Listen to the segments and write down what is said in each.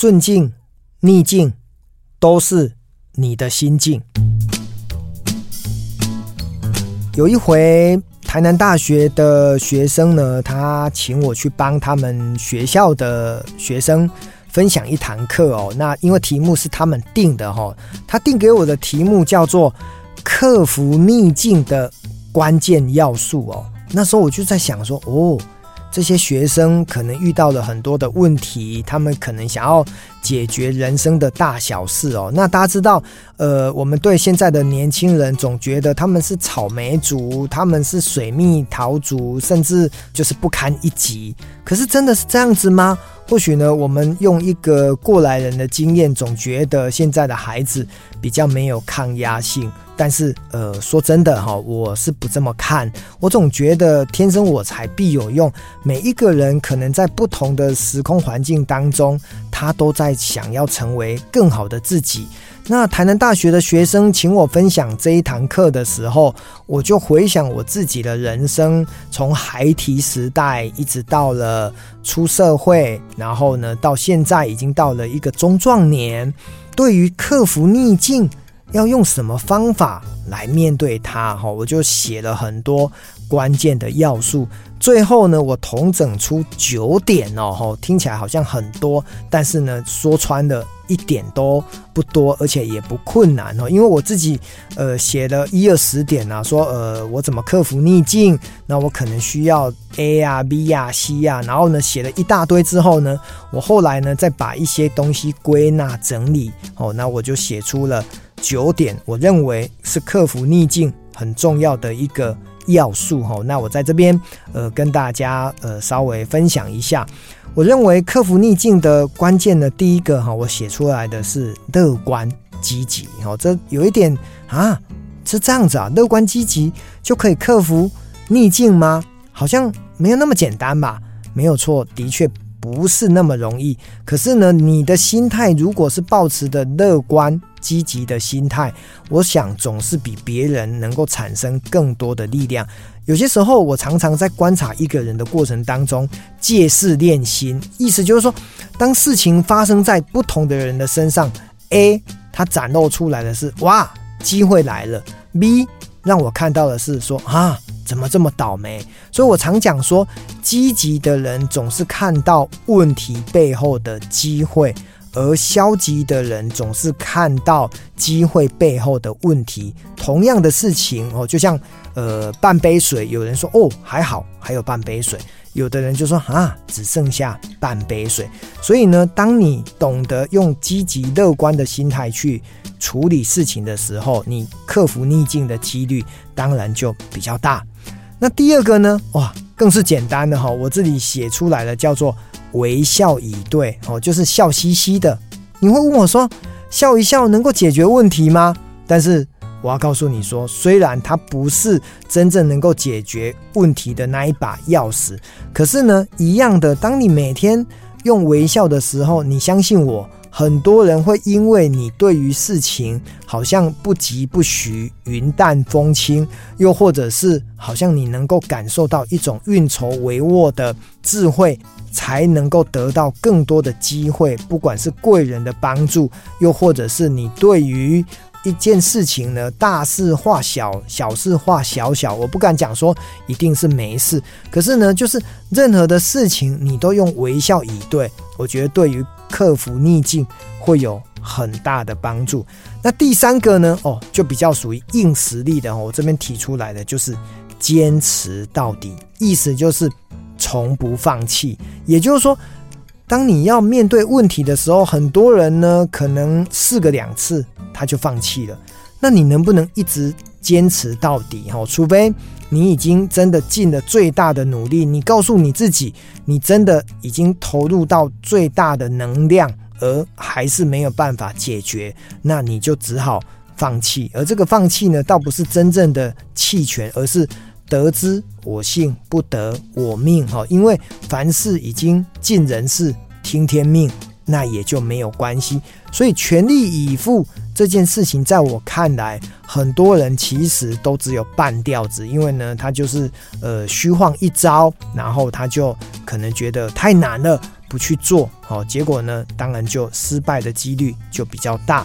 顺境、逆境都是你的心境。有一回，台南大学的学生呢，他请我去帮他们学校的学生分享一堂课哦。那因为题目是他们定的哈，他定给我的题目叫做“克服逆境的关键要素”哦。那时候我就在想说，哦。这些学生可能遇到了很多的问题，他们可能想要解决人生的大小事哦。那大家知道，呃，我们对现在的年轻人总觉得他们是草莓族，他们是水蜜桃族，甚至就是不堪一击。可是真的是这样子吗？或许呢，我们用一个过来人的经验，总觉得现在的孩子比较没有抗压性。但是，呃，说真的哈，我是不这么看。我总觉得天生我材必有用。每一个人可能在不同的时空环境当中，他都在想要成为更好的自己。那台南大学的学生请我分享这一堂课的时候，我就回想我自己的人生，从孩提时代一直到了出社会，然后呢，到现在已经到了一个中壮年，对于克服逆境。要用什么方法来面对它？哈，我就写了很多关键的要素。最后呢，我统整出九点哦，哈，听起来好像很多，但是呢，说穿了一点都不多，而且也不困难哦。因为我自己呃写了一二十点啊，说呃我怎么克服逆境，那我可能需要 A 呀、B 呀、C 呀，然后呢写了一大堆之后呢，我后来呢再把一些东西归纳整理哦，那我就写出了。九点，我认为是克服逆境很重要的一个要素哈。那我在这边呃跟大家呃稍微分享一下，我认为克服逆境的关键呢，第一个哈，我写出来的是乐观积极哈。这有一点啊，是这样子啊，乐观积极就可以克服逆境吗？好像没有那么简单吧？没有错，的确。不是那么容易，可是呢，你的心态如果是保持的乐观积极的心态，我想总是比别人能够产生更多的力量。有些时候，我常常在观察一个人的过程当中，借势练心，意思就是说，当事情发生在不同的人的身上，A 他展露出来的是哇，机会来了；B 让我看到的是说啊。怎么这么倒霉？所以我常讲说，积极的人总是看到问题背后的机会，而消极的人总是看到机会背后的问题。同样的事情哦，就像呃半杯水，有人说哦还好，还有半杯水；有的人就说啊只剩下半杯水。所以呢，当你懂得用积极乐观的心态去处理事情的时候，你克服逆境的几率当然就比较大。那第二个呢？哇，更是简单的哈，我这里写出来了，叫做微笑以对哦，就是笑嘻嘻的。你会问我说，笑一笑能够解决问题吗？但是我要告诉你说，虽然它不是真正能够解决问题的那一把钥匙，可是呢，一样的，当你每天用微笑的时候，你相信我。很多人会因为你对于事情好像不疾不徐、云淡风轻，又或者是好像你能够感受到一种运筹帷幄的智慧，才能够得到更多的机会，不管是贵人的帮助，又或者是你对于。一件事情呢，大事化小，小事化小小。我不敢讲说一定是没事，可是呢，就是任何的事情你都用微笑以对，我觉得对于克服逆境会有很大的帮助。那第三个呢，哦，就比较属于硬实力的，我这边提出来的就是坚持到底，意思就是从不放弃。也就是说，当你要面对问题的时候，很多人呢可能试个两次。他就放弃了，那你能不能一直坚持到底？哈，除非你已经真的尽了最大的努力，你告诉你自己，你真的已经投入到最大的能量，而还是没有办法解决，那你就只好放弃。而这个放弃呢，倒不是真正的弃权，而是得之我幸，不得我命。哈，因为凡事已经尽人事，听天命。那也就没有关系，所以全力以赴这件事情，在我看来，很多人其实都只有半吊子，因为呢，他就是呃虚晃一招，然后他就可能觉得太难了，不去做，哦，结果呢，当然就失败的几率就比较大。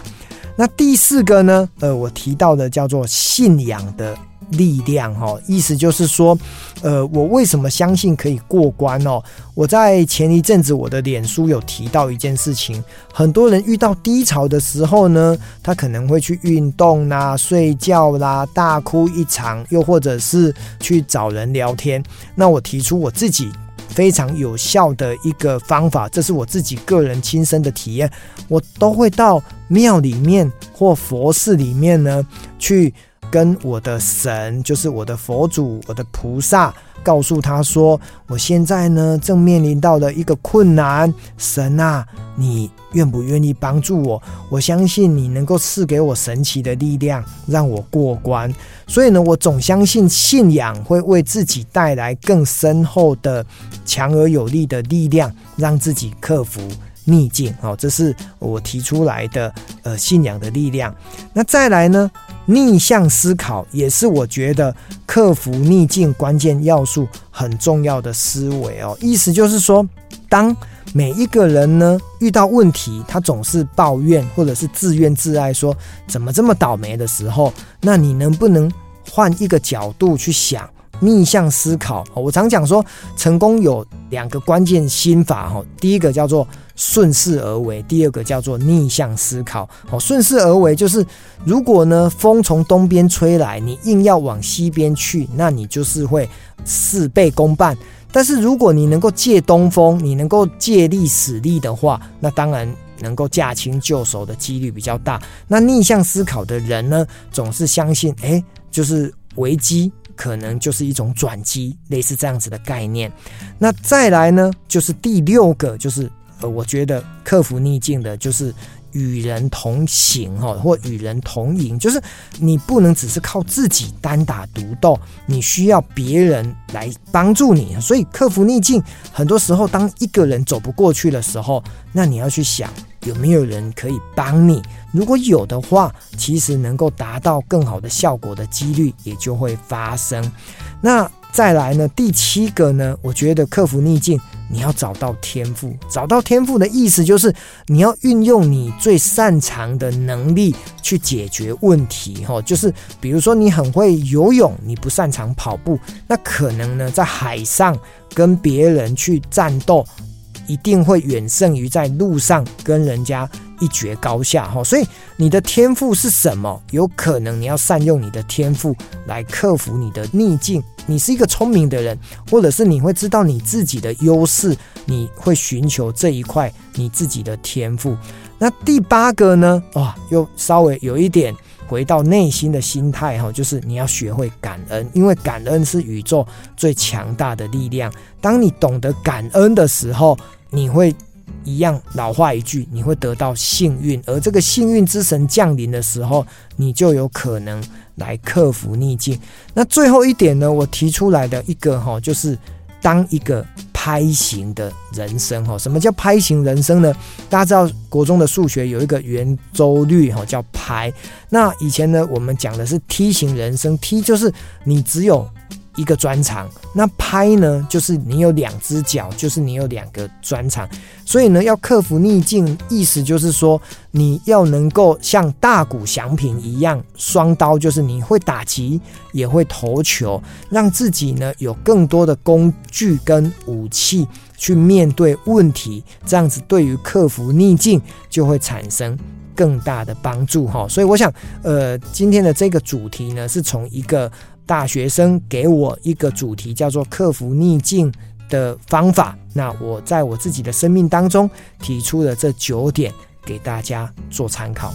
那第四个呢，呃，我提到的叫做信仰的力量，哈，意思就是说，呃，我为什么相信可以过关哦？我在前一阵子我的脸书有提到一件事情，很多人遇到低潮的时候呢，他可能会去运动啦、睡觉啦、大哭一场，又或者是去找人聊天。那我提出我自己非常有效的一个方法，这是我自己个人亲身的体验，我都会到庙里面或佛寺里面呢去。跟我的神，就是我的佛祖、我的菩萨，告诉他说，我现在呢正面临到了一个困难，神啊，你愿不愿意帮助我？我相信你能够赐给我神奇的力量，让我过关。所以呢，我总相信信仰会为自己带来更深厚的、强而有力的力量，让自己克服逆境。好，这是我提出来的呃信仰的力量。那再来呢？逆向思考也是我觉得克服逆境关键要素很重要的思维哦。意思就是说，当每一个人呢遇到问题，他总是抱怨或者是自怨自艾，说怎么这么倒霉的时候，那你能不能换一个角度去想？逆向思考，我常讲说，成功有两个关键心法哈。第一个叫做顺势而为，第二个叫做逆向思考。好，顺势而为就是，如果呢风从东边吹来，你硬要往西边去，那你就是会事倍功半。但是如果你能够借东风，你能够借力使力的话，那当然能够驾轻就熟的几率比较大。那逆向思考的人呢，总是相信，哎，就是危机。可能就是一种转机，类似这样子的概念。那再来呢，就是第六个，就是呃，我觉得克服逆境的，就是与人同行哈，或与人同赢，就是你不能只是靠自己单打独斗，你需要别人来帮助你。所以克服逆境，很多时候当一个人走不过去的时候，那你要去想。有没有人可以帮你？如果有的话，其实能够达到更好的效果的几率也就会发生。那再来呢？第七个呢？我觉得克服逆境，你要找到天赋。找到天赋的意思就是你要运用你最擅长的能力去解决问题。哈，就是比如说你很会游泳，你不擅长跑步，那可能呢在海上跟别人去战斗。一定会远胜于在路上跟人家一决高下哈，所以你的天赋是什么？有可能你要善用你的天赋来克服你的逆境。你是一个聪明的人，或者是你会知道你自己的优势，你会寻求这一块你自己的天赋。那第八个呢？哇，又稍微有一点。回到内心的心态哈，就是你要学会感恩，因为感恩是宇宙最强大的力量。当你懂得感恩的时候，你会一样老话一句，你会得到幸运，而这个幸运之神降临的时候，你就有可能来克服逆境。那最后一点呢，我提出来的一个哈，就是当一个。拍型的人生哈，什么叫拍型人生呢？大家知道国中的数学有一个圆周率哈，叫拍。那以前呢，我们讲的是梯形人生梯就是你只有。一个专长，那拍呢，就是你有两只脚，就是你有两个专长，所以呢，要克服逆境，意思就是说，你要能够像大谷翔平一样，双刀，就是你会打击，也会投球，让自己呢有更多的工具跟武器去面对问题，这样子对于克服逆境就会产生更大的帮助哈。所以我想，呃，今天的这个主题呢，是从一个。大学生给我一个主题，叫做克服逆境的方法。那我在我自己的生命当中提出了这九点，给大家做参考。